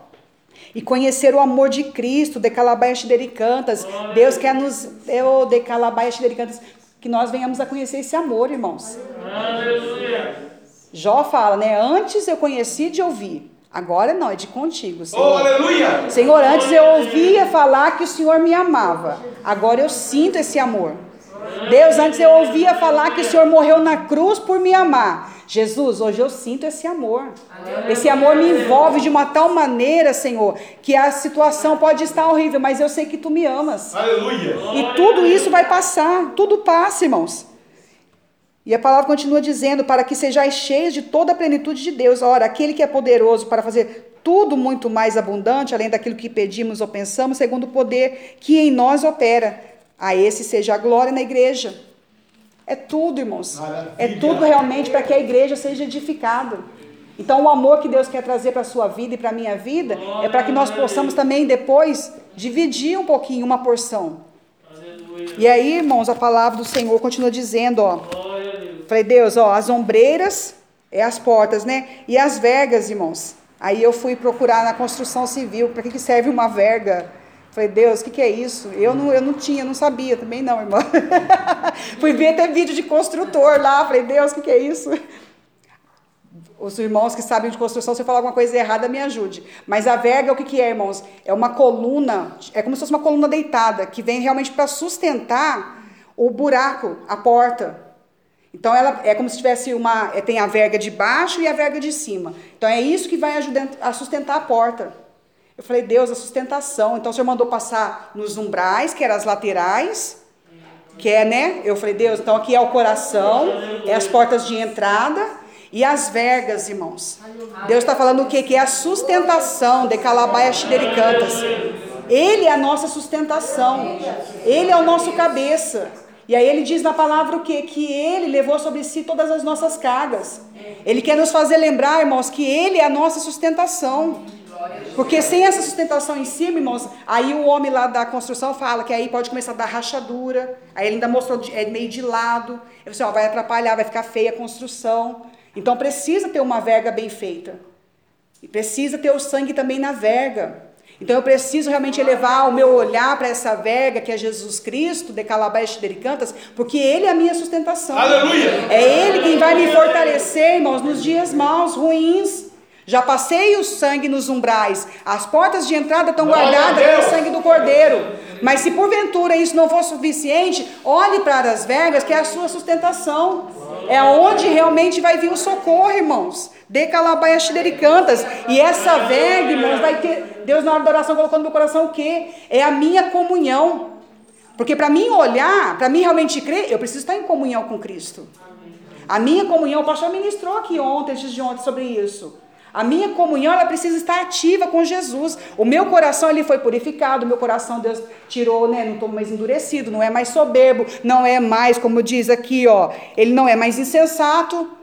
E conhecer o amor de Cristo, de Calabaias Dericantas. Deus quer nos, eu, de Calabaias Dericantas, que nós venhamos a conhecer esse amor, irmãos. Aleluia. Jó fala, né? Antes eu conheci de ouvir, Agora não, é de contigo, Senhor. Oh, aleluia! Senhor, antes eu ouvia falar que o Senhor me amava. Agora eu sinto esse amor. Deus, antes eu ouvia falar que o Senhor morreu na cruz por me amar. Jesus, hoje eu sinto esse amor. Esse amor me envolve de uma tal maneira, Senhor, que a situação pode estar horrível, mas eu sei que tu me amas. Aleluia! E tudo isso vai passar, tudo passa, irmãos. E a palavra continua dizendo: para que sejais cheios de toda a plenitude de Deus. Ora, aquele que é poderoso para fazer tudo muito mais abundante, além daquilo que pedimos ou pensamos, segundo o poder que em nós opera. A esse seja a glória na igreja. É tudo, irmãos. Maravilha. É tudo realmente para que a igreja seja edificada. Então, o amor que Deus quer trazer para a sua vida e para a minha vida é para que nós possamos também depois dividir um pouquinho uma porção. E aí, irmãos, a palavra do Senhor continua dizendo, ó. Falei, Deus, ó, as ombreiras é as portas, né? E as vergas, irmãos. Aí eu fui procurar na construção civil, para que, que serve uma verga? Falei, Deus, o que, que é isso? Eu não, eu não tinha, não sabia também não, irmão. [laughs] fui ver até vídeo de construtor lá, falei, Deus, o que, que é isso? Os irmãos que sabem de construção, se eu falar alguma coisa errada, me ajude. Mas a verga, o que, que é, irmãos? É uma coluna, é como se fosse uma coluna deitada, que vem realmente para sustentar o buraco, a porta. Então ela é como se tivesse uma, é, tem a verga de baixo e a verga de cima. Então é isso que vai ajudar a sustentar a porta. Eu falei, Deus, a sustentação. Então o Senhor mandou passar nos umbrais, que eram as laterais, que é, né? Eu falei, Deus, então aqui é o coração, é as portas de entrada e as vergas, irmãos. Deus está falando o que? Que é a sustentação de Calabaia Xidericantas. Ele é a nossa sustentação. Ele é o nosso cabeça. E aí ele diz na palavra o quê? Que ele levou sobre si todas as nossas cargas. Ele quer nos fazer lembrar, irmãos, que ele é a nossa sustentação. Porque sem essa sustentação em cima, irmãos, aí o homem lá da construção fala que aí pode começar a dar rachadura. Aí ele ainda mostrou é meio de lado. Ele assim, ó, vai atrapalhar, vai ficar feia a construção. Então precisa ter uma verga bem feita. E precisa ter o sangue também na verga. Então eu preciso realmente elevar o meu olhar para essa verga que é Jesus Cristo, de Calabés de Cantas, porque Ele é a minha sustentação. Aleluia! É Ele quem vai me fortalecer, irmãos, nos dias maus, ruins. Já passei o sangue nos umbrais, as portas de entrada estão guardadas pelo sangue do Cordeiro. Mas se porventura isso não for suficiente, olhe para as vergas, que é a sua sustentação. É onde realmente vai vir o socorro, irmãos. De Calabaia Cantas. E essa verga, irmãos, vai ter. Deus, na hora da oração, colocou no meu coração o quê? É a minha comunhão. Porque para mim olhar, para mim realmente crer, eu preciso estar em comunhão com Cristo. A minha comunhão, o pastor ministrou aqui ontem, antes de ontem, sobre isso. A minha comunhão ela precisa estar ativa com Jesus. O meu coração ele foi purificado, o meu coração Deus tirou, né? Não estou mais endurecido, não é mais soberbo, não é mais, como diz aqui, ó, ele não é mais insensato.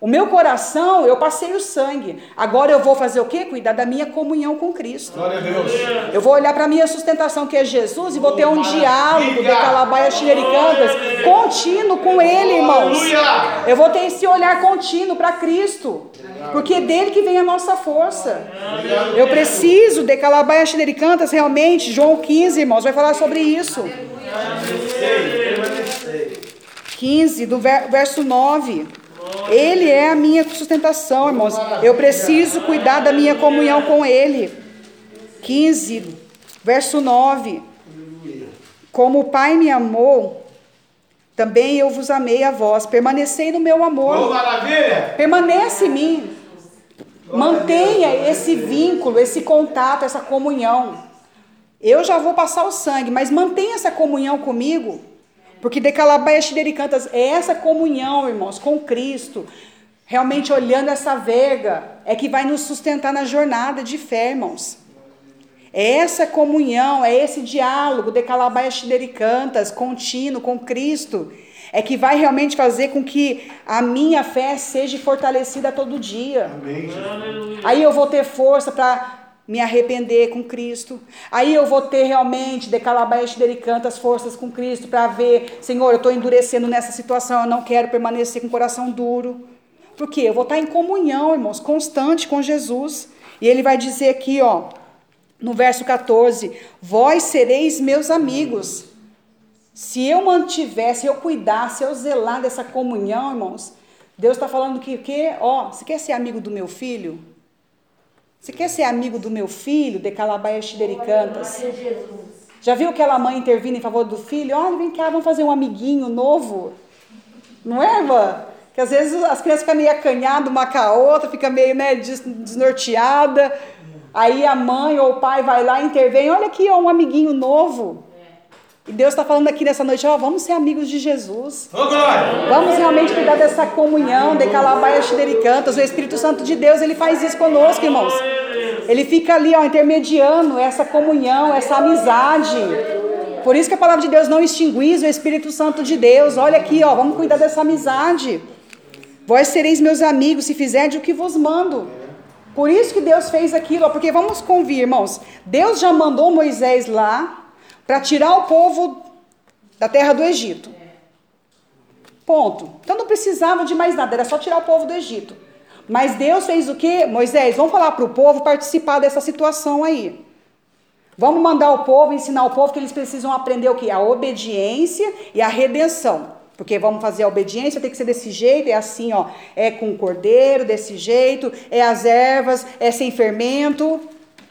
O meu coração, eu passei o sangue. Agora eu vou fazer o quê? Cuidar da minha comunhão com Cristo. Glória a Deus. Eu vou olhar para a minha sustentação, que é Jesus, e vou ter um diálogo de Calabaia Xinericantas contínuo com Ele, irmãos. Eu vou ter esse olhar contínuo para Cristo, porque é dele que vem a nossa força. Eu preciso de Calabaia Xinericantas, realmente, João 15, irmãos, vai falar sobre isso. 15, do ver- verso 9. Ele é a minha sustentação, irmãos. Eu preciso cuidar da minha comunhão com Ele. 15, verso 9. Como o Pai me amou, também eu vos amei a vós. Permanecei no meu Oh, amor. maravilha. Permaneça em mim. Mantenha esse vínculo, esse contato, essa comunhão. Eu já vou passar o sangue, mas mantenha essa comunhão comigo. Porque de Calabaia Xidericantas é essa comunhão, irmãos, com Cristo. Realmente olhando essa verga, é que vai nos sustentar na jornada de fé, irmãos. É essa comunhão, é esse diálogo de Calabaia Xidericantas, contínuo com Cristo, é que vai realmente fazer com que a minha fé seja fortalecida todo dia. Amém. Aí eu vou ter força para me arrepender com Cristo. Aí eu vou ter realmente, de Calabaia Xidericanto, as forças com Cristo para ver, Senhor, eu estou endurecendo nessa situação, eu não quero permanecer com o coração duro. Porque eu vou estar em comunhão, irmãos, constante com Jesus. E ele vai dizer aqui, ó, no verso 14: Vós sereis meus amigos. Se eu mantiver, se eu cuidar, se eu zelar dessa comunhão, irmãos, Deus está falando que o quê? Ó, você quer ser amigo do meu filho? Você quer ser amigo do meu filho, de Calabaia Xidericantas? Já viu aquela mãe intervindo em favor do filho? Olha, vem cá, vamos fazer um amiguinho novo. Não é, irmã? Que às vezes as crianças ficam meio acanhadas uma com a outra, fica meio né, des- desnorteada. Aí a mãe ou o pai vai lá e intervém. Olha aqui, ó, um amiguinho novo. E Deus está falando aqui nessa noite, ó, vamos ser amigos de Jesus. Vamos realmente cuidar dessa comunhão de Calabaia Xidericantas. O Espírito Santo de Deus, ele faz isso conosco, irmãos. Ele fica ali, ó, intermediando essa comunhão, essa amizade. Por isso que a palavra de Deus não extinguiz o Espírito Santo de Deus. Olha aqui, ó, vamos cuidar dessa amizade. Vós sereis meus amigos se fizerdes o que vos mando. Por isso que Deus fez aquilo, ó, porque vamos convir, irmãos. Deus já mandou Moisés lá para tirar o povo da terra do Egito. Ponto. Então não precisava de mais nada, era só tirar o povo do Egito. Mas Deus fez o quê? Moisés, vamos falar para o povo participar dessa situação aí. Vamos mandar o povo, ensinar o povo que eles precisam aprender o quê? A obediência e a redenção. Porque vamos fazer a obediência, tem que ser desse jeito, é assim, ó. É com o cordeiro, desse jeito, é as ervas, é sem fermento.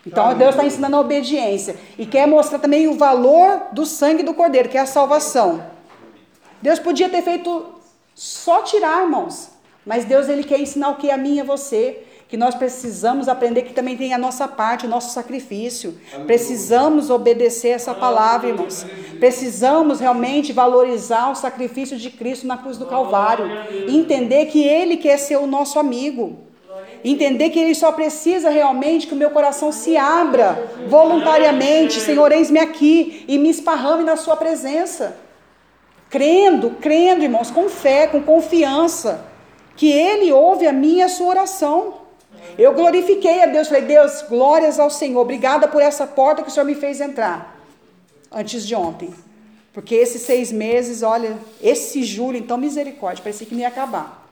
Então Deus está ensinando a obediência. E quer mostrar também o valor do sangue do cordeiro, que é a salvação. Deus podia ter feito só tirar, irmãos. Mas Deus ele quer ensinar o que a mim e a você, que nós precisamos aprender que também tem a nossa parte, o nosso sacrifício. Precisamos obedecer essa palavra, irmãos. Precisamos realmente valorizar o sacrifício de Cristo na cruz do Calvário, e entender que ele quer ser o nosso amigo. Entender que ele só precisa realmente que o meu coração se abra voluntariamente, Senhor, eis-me aqui e me esparrame na sua presença crendo, crendo, irmãos, com fé, com confiança, que Ele ouve a minha e a sua oração. Eu glorifiquei a Deus, falei, Deus, glórias ao Senhor, obrigada por essa porta que o Senhor me fez entrar, antes de ontem. Porque esses seis meses, olha, esse julho, então, misericórdia, parecia que não ia acabar.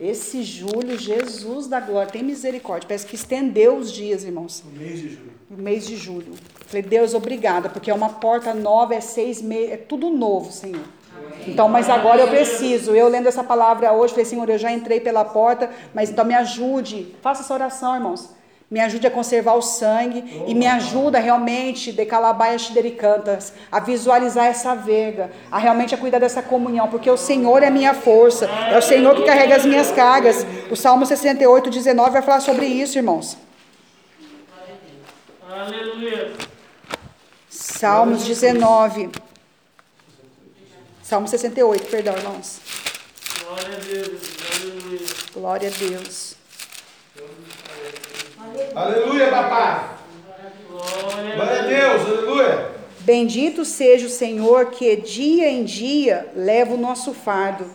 Esse julho, Jesus da glória, tem misericórdia, parece que estendeu os dias, irmãos No mês de julho. no mês de julho. Falei, Deus, obrigada, porque é uma porta nova, é seis meses, é tudo novo, Senhor. Então, mas agora eu preciso. Eu lendo essa palavra hoje, falei, Senhor, eu já entrei pela porta, mas então me ajude. Faça essa oração, irmãos. Me ajude a conservar o sangue e me ajuda realmente, de Calabaia Xidericantas, a visualizar essa verga, a realmente a cuidar dessa comunhão, porque o Senhor é a minha força, é o Senhor que carrega as minhas cargas. O Salmo 68, 19 vai falar sobre isso, irmãos. Aleluia. Salmos 19. Salmo 68, perdão, irmãos. Glória a Deus. Glória a Deus. Aleluia, papai. Glória a Deus, aleluia. Bendito seja o Senhor que dia em dia leva o nosso fardo.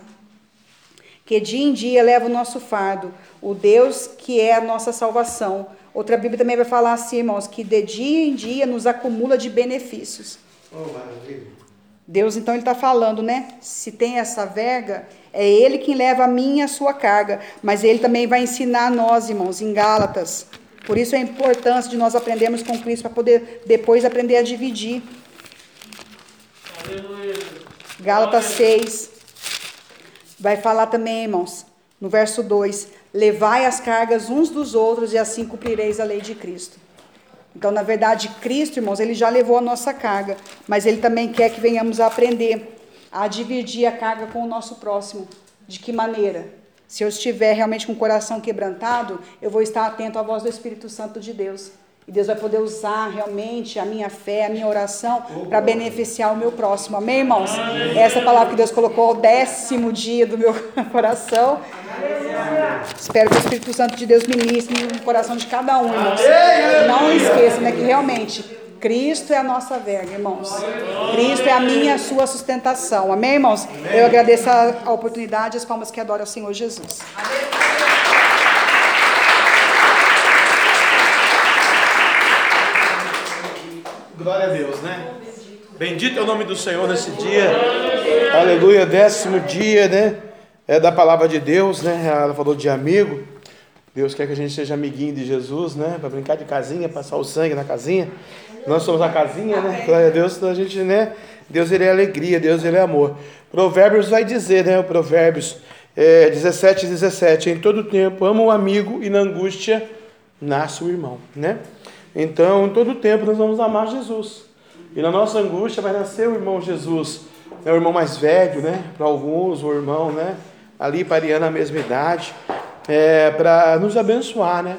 Que dia em dia leva o nosso fardo. O Deus que é a nossa salvação. Outra Bíblia também vai falar assim, irmãos, que de dia em dia nos acumula de benefícios. Oh, maravilha. Deus então ele está falando, né? Se tem essa verga, é Ele quem leva a minha e a sua carga, mas Ele também vai ensinar a nós, irmãos, em Gálatas. Por isso a importância de nós aprendermos com Cristo para poder depois aprender a dividir. Aleluia. Gálatas 6 vai falar também, irmãos, no verso 2: Levai as cargas uns dos outros e assim cumprireis a lei de Cristo. Então, na verdade, Cristo, irmãos, ele já levou a nossa carga, mas ele também quer que venhamos a aprender a dividir a carga com o nosso próximo. De que maneira? Se eu estiver realmente com o coração quebrantado, eu vou estar atento à voz do Espírito Santo de Deus. E Deus vai poder usar realmente a minha fé, a minha oração para beneficiar o meu próximo. Amém, irmãos? Essa é a palavra que Deus colocou ao décimo dia do meu [laughs] coração. Espero que o Espírito Santo de Deus ministre no coração de cada um, irmãos. Não esqueça, né, que realmente Cristo é a nossa verga, irmãos. Cristo é a minha a sua sustentação. Amém, irmãos? Eu agradeço a, a oportunidade e as palmas que adoram ao Senhor Jesus. Glória a Deus, né? Bendito é o nome do Senhor nesse dia. Aleluia, décimo dia, né? É da palavra de Deus, né? Ela falou de amigo. Deus quer que a gente seja amiguinho de Jesus, né? Para brincar de casinha, passar o sangue na casinha. Nós somos a casinha, né? Glória a Deus, a gente, né? Deus ele é alegria, Deus ele é amor. Provérbios vai dizer, né? O Provérbios é, 17, 17. Em todo tempo amo o amigo e na angústia nasce o irmão, né? Então, em todo tempo nós vamos amar Jesus. E na nossa angústia vai nascer o irmão Jesus. É o irmão mais velho, né? Para alguns, o irmão, né? Ali pareando a mesma idade. É, para nos abençoar, né?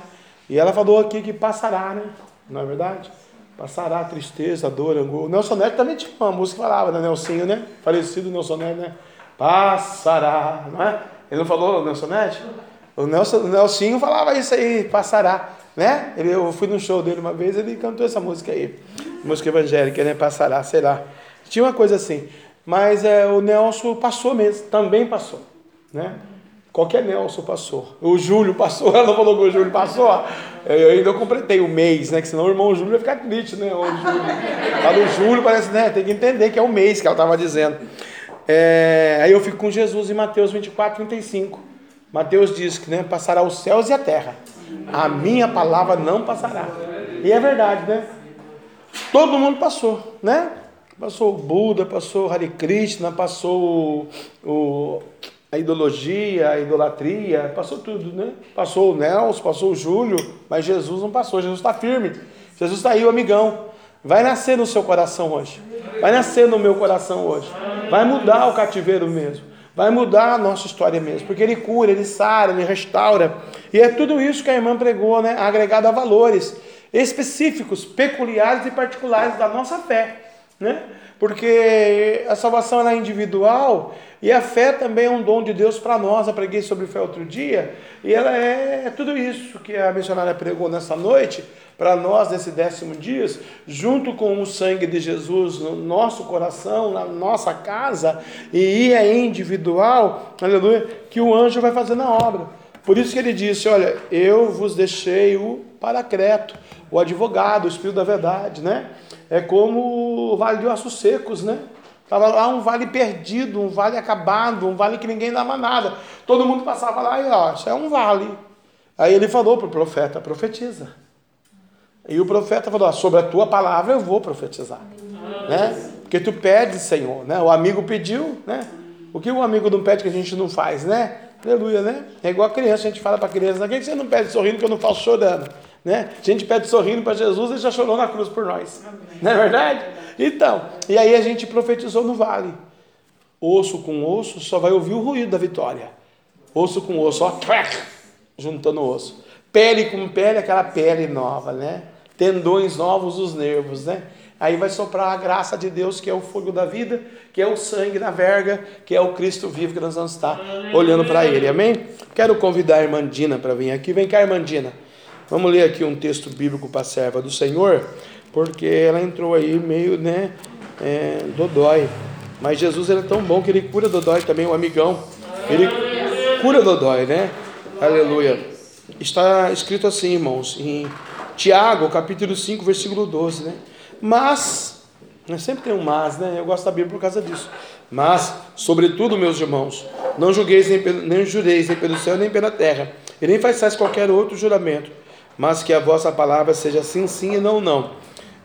E ela falou aqui que passará, né? Não é verdade? Passará tristeza, dor, angústia. O Nelson Neto também tinha uma música que falava, né? Nelsinho, né? Falecido Nelson Neto, né? Passará, não é? Ele não falou, Nelson Neto? O Nelson, o Nelsinho falava isso aí, passará, né? Ele, eu fui no show dele uma vez, ele cantou essa música aí, música evangélica, né? Passará, sei lá. Tinha uma coisa assim, mas é, o Nelson passou mesmo, também passou, né? Qualquer Nelson passou. O Júlio passou, [laughs] ela falou que o Júlio passou. Eu ainda completei o mês, né? Que senão o irmão Júlio vai ficar triste, né? O Júlio. Fala o Júlio, parece, né? Tem que entender que é o mês que ela estava dizendo. É, aí eu fico com Jesus em Mateus 24, 35. Mateus diz que né, passará os céus e a terra. A minha palavra não passará. E é verdade, né? Todo mundo passou, né? Passou o Buda, passou o Hare Krishna, passou o, o, a ideologia, a idolatria, passou tudo, né? Passou o Nelson, passou o Júlio, mas Jesus não passou, Jesus está firme. Jesus está aí, o amigão. Vai nascer no seu coração hoje. Vai nascer no meu coração hoje. Vai mudar o cativeiro mesmo. Vai mudar a nossa história mesmo. Porque ele cura, ele sara, ele restaura. E é tudo isso que a irmã pregou, né? Agregado a valores específicos, peculiares e particulares da nossa fé. Né? Porque a salvação é individual e a fé também é um dom de Deus para nós. Eu preguei sobre fé outro dia e ela é, é tudo isso que a missionária pregou nessa noite para nós nesse décimo dia, junto com o sangue de Jesus no nosso coração, na nossa casa, e é individual, aleluia, que o anjo vai fazendo a obra. Por isso que ele disse: Olha, eu vos deixei o paracreto, o advogado, o Espírito da verdade, né? É como o vale de ossos secos, né? Estava lá um vale perdido, um vale acabado, um vale que ninguém dava nada. Todo mundo passava lá e, ó, isso é um vale. Aí ele falou para o profeta: profetiza. E o profeta falou: sobre a tua palavra eu vou profetizar. Né? Porque tu pedes, Senhor. Né? O amigo pediu, né? O que o amigo não pede que a gente não faz, né? Aleluia, né? É igual a criança, a gente fala para a criança, por que você não pede sorrindo que eu não faço chorando? Né? A gente pede sorrindo para Jesus, ele já chorou na cruz por nós. Não é verdade? Então, e aí a gente profetizou no vale. Osso com osso, só vai ouvir o ruído da vitória. Osso com osso, ó, trac, juntando osso. Pele com pele, aquela pele nova, né? Tendões novos, os nervos, né? Aí vai soprar a graça de Deus, que é o fogo da vida, que é o sangue na verga, que é o Cristo vivo que nós vamos estar olhando para Ele. Amém? Quero convidar a irmã Dina para vir aqui. Vem cá, irmã Dina. Vamos ler aqui um texto bíblico para a serva do Senhor, porque ela entrou aí meio, né, é, dodói. Mas Jesus ele é tão bom que ele cura dodói também, o amigão. Ele cura dodói, né? Aleluia. Está escrito assim, irmãos, em Tiago, capítulo 5, versículo 12, né? Mas, né, sempre tem um mas, né? Eu gosto da Bíblia por causa disso. Mas, sobretudo, meus irmãos, não julgueis nem, nem jureis nem pelo céu nem pela terra, e nem façais qualquer outro juramento, mas que a vossa palavra seja sim, sim e não, não,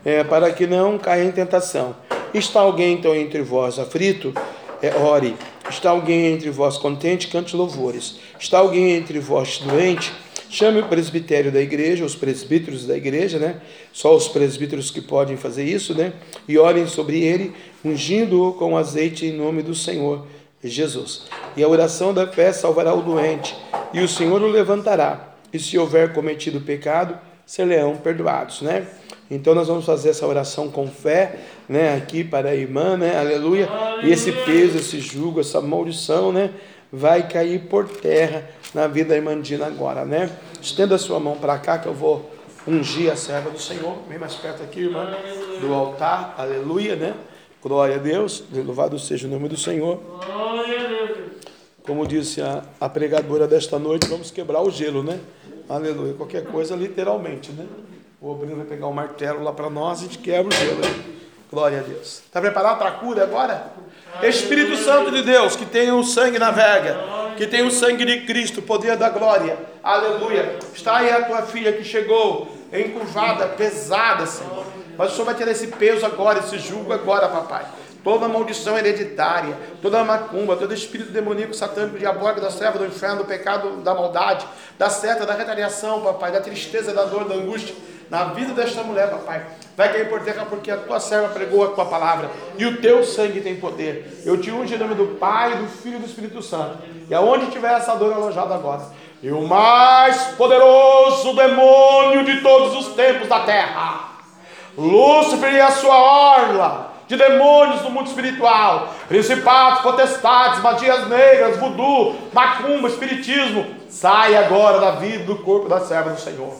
é, para que não caia em tentação. Está alguém então entre vós aflito? É, ore. Está alguém entre vós contente? Cante louvores. Está alguém entre vós doente? Chame o presbitério da igreja, os presbíteros da igreja, né? Só os presbíteros que podem fazer isso, né? E orem sobre ele, ungindo-o com azeite em nome do Senhor Jesus. E a oração da fé salvará o doente, e o Senhor o levantará. E se houver cometido pecado, serão perdoados, né? Então nós vamos fazer essa oração com fé, né, aqui para a irmã, né? Aleluia. E esse peso, esse jugo, essa maldição, né, vai cair por terra na vida da irmã Dina agora, né? Estenda a sua mão para cá que eu vou ungir a serva do Senhor. Vem mais perto aqui, irmã, do altar. Aleluia, né? Glória a Deus. Louvado seja o nome do Senhor. Como disse a, a pregadora desta noite, vamos quebrar o gelo, né? Aleluia. Qualquer coisa, literalmente, né? O obreiro vai pegar um martelo lá para nós e a gente quebra o gelo. Né? Glória a Deus. Está preparado para a cura agora? Espírito Santo de Deus, que tem o sangue na verga, que tem o sangue de Cristo, o poder da glória. Aleluia. Está aí a tua filha que chegou encurvada, pesada, Senhor. Mas o Senhor vai tirar esse peso agora, esse jugo agora, papai. Toda maldição hereditária, toda macumba, todo espírito demoníaco, satânico, diabólico, da serva, do inferno, do pecado, da maldade, da seta, da retaliação, papai, da tristeza, da dor, da angústia, na vida desta mulher, papai. Vai cair por terra porque a tua serva pregou a tua palavra e o teu sangue tem poder. Eu te unjo em nome do Pai, do Filho e do Espírito Santo. E aonde tiver essa dor alojada agora, e o mais poderoso demônio de todos os tempos da terra, Lúcifer e a sua orla de demônios no mundo espiritual, principados, potestades, magias negras, voodoo, macumba, espiritismo, sai agora da vida do corpo da serva do Senhor.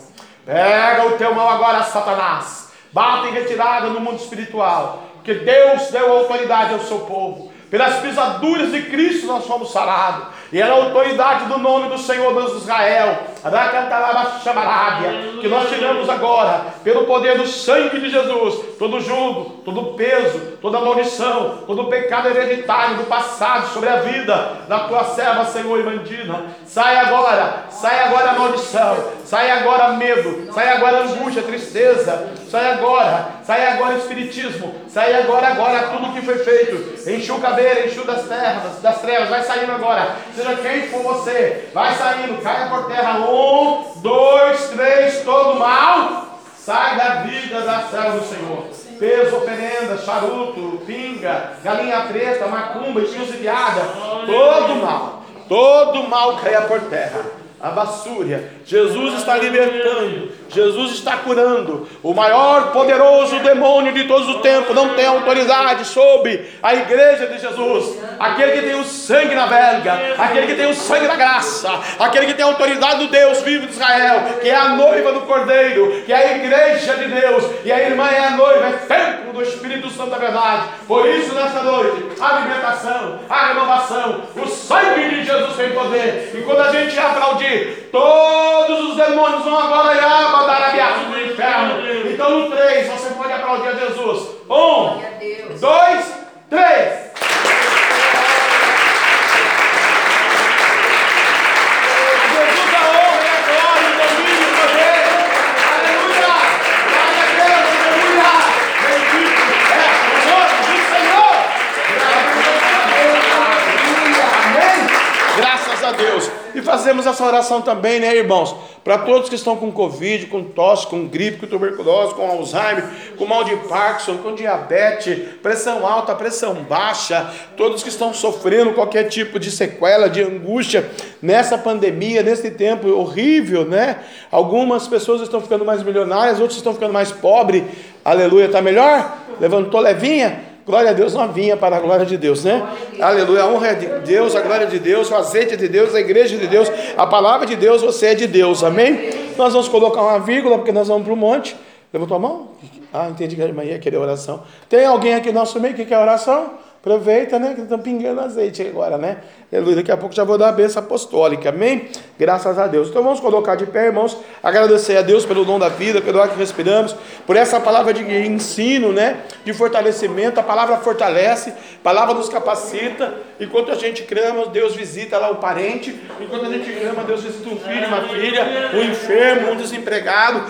Pega o teu mão agora, Satanás. Bata em retirada no mundo espiritual. Porque Deus deu autoridade ao seu povo. Pelas pisaduras de Cristo nós fomos sarados. E era a autoridade do nome do Senhor Deus de Israel. Que nós tiramos agora, pelo poder do sangue de Jesus, todo jugo, todo peso, toda maldição, todo pecado hereditário do passado sobre a vida da tua serva, Senhor e Mandina. Sai agora, sai agora a maldição, sai agora medo, sai agora angústia, tristeza, sai agora, sai agora espiritismo, sai agora, agora tudo que foi feito. Enche o cabelo, enche das terras, das trevas, vai saindo agora. Seja quem for você, vai saindo, caia por terra. Um, dois, três, todo mal. Sai da vida da serva do Senhor. Peso, oferenda, charuto, pinga, galinha preta, macumba, encruzilhada, todo mal, todo mal caia por terra a bassúria. Jesus está libertando, Jesus está curando. O maior poderoso demônio de todos os tempos não tem autoridade sobre a igreja de Jesus. Aquele que tem o sangue na verga, aquele que tem o sangue da graça, aquele que tem a autoridade do Deus vivo de Israel, que é a noiva do Cordeiro, que é a igreja de Deus, e a irmã é a noiva, é templo do Espírito Santo da verdade. Por isso, nesta noite, a libertação, a renovação, o sangue de Jesus tem poder. E quando a gente todos os demônios vão agora dar ameaças do inferno. Então no 3 você pode aplaudir a Jesus. Um, dois, três. Fazemos essa oração também, né, irmãos? Para todos que estão com Covid, com tosse, com gripe, com tuberculose, com Alzheimer, com mal de Parkinson, com diabetes, pressão alta, pressão baixa, todos que estão sofrendo qualquer tipo de sequela, de angústia nessa pandemia, nesse tempo horrível, né? Algumas pessoas estão ficando mais milionárias, outras estão ficando mais pobres. Aleluia, tá melhor? Levantou levinha? Glória a Deus, novinha para a glória de Deus, né? Aleluia, a honra é de Deus, a glória de Deus, o azeite é de Deus, a igreja é de Deus, a palavra de Deus, você é de Deus, amém? Nós vamos colocar uma vírgula, porque nós vamos para o monte. Levantou a mão? Ah, entendi que a irmã ia querer oração. Tem alguém aqui no nosso meio que quer oração? Aproveita, né? Que estão pingando azeite agora, né? Aleluia. Daqui a pouco já vou dar a bênção apostólica. Amém? Graças a Deus. Então vamos colocar de pé, irmãos. Agradecer a Deus pelo dom da vida, pelo ar que respiramos, por essa palavra de ensino, né? De fortalecimento. A palavra fortalece, a palavra nos capacita. Enquanto a gente clama, Deus visita lá o parente. Enquanto a gente clama, Deus visita um filho, uma filha, um enfermo, um desempregado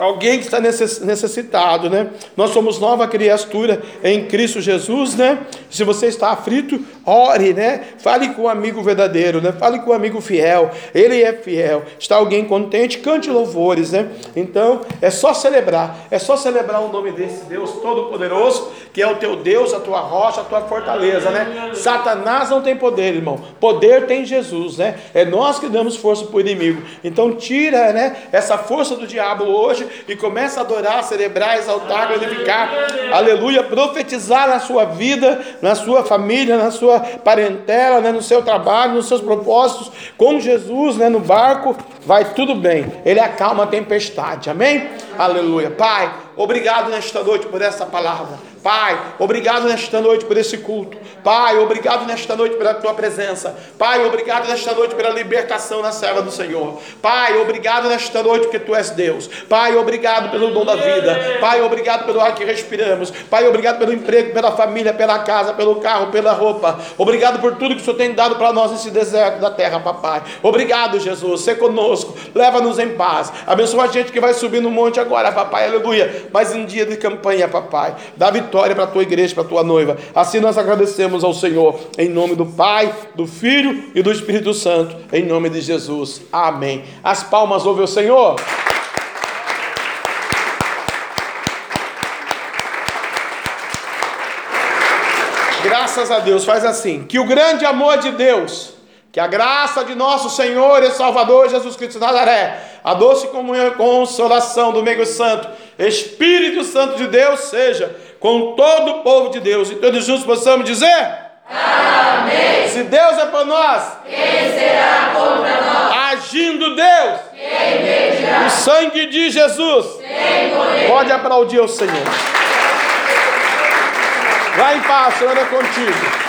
alguém que está necessitado, né? Nós somos nova criatura em Cristo Jesus, né? Se você está aflito, ore, né? Fale com o um amigo verdadeiro, né? Fale com o um amigo fiel. Ele é fiel. Está alguém contente, cante louvores, né? Então, é só celebrar. É só celebrar o nome desse Deus todo-poderoso, que é o teu Deus, a tua rocha, a tua fortaleza, né? Satanás não tem poder, irmão. Poder tem Jesus, né? É nós que damos força para o inimigo. Então, tira, né, essa força do diabo hoje e começa a adorar, celebrar, exaltar, glorificar, aleluia, profetizar na sua vida, na sua família, na sua parentela, né, no seu trabalho, nos seus propósitos, com Jesus né, no barco, vai tudo bem, Ele acalma a tempestade, amém? Aleluia, Pai, obrigado nesta noite por essa palavra. Pai, obrigado nesta noite por esse culto. Pai, obrigado nesta noite pela tua presença. Pai, obrigado nesta noite pela libertação na serva do Senhor. Pai, obrigado nesta noite porque tu és Deus. Pai, obrigado pelo dom da vida. Pai, obrigado pelo ar que respiramos. Pai, obrigado pelo emprego, pela família, pela casa, pelo carro, pela roupa. Obrigado por tudo que o Senhor tem dado para nós nesse deserto da terra, papai. Obrigado, Jesus. Ser conosco. Leva-nos em paz. Abençoa a gente que vai subir no monte agora, papai. Aleluia. Mas em dia de campanha, papai. Dá vitória para a tua igreja, para a tua noiva. Assim nós agradecemos ao Senhor, em nome do Pai, do Filho e do Espírito Santo, em nome de Jesus. Amém. As palmas ouve o Senhor. Graças a Deus, faz assim. Que o grande amor de Deus, que a graça de nosso Senhor e Salvador Jesus Cristo de Nazaré, a doce comunhão e consolação do meio santo, Espírito Santo de Deus seja com todo o povo de Deus. E todos juntos possamos dizer: Amém. Se Deus é por nós, quem será contra nós? Agindo Deus, quem impedirá? O sangue de Jesus, quem poder? Pode aplaudir o Senhor. Vai em paz, o Senhor é contigo.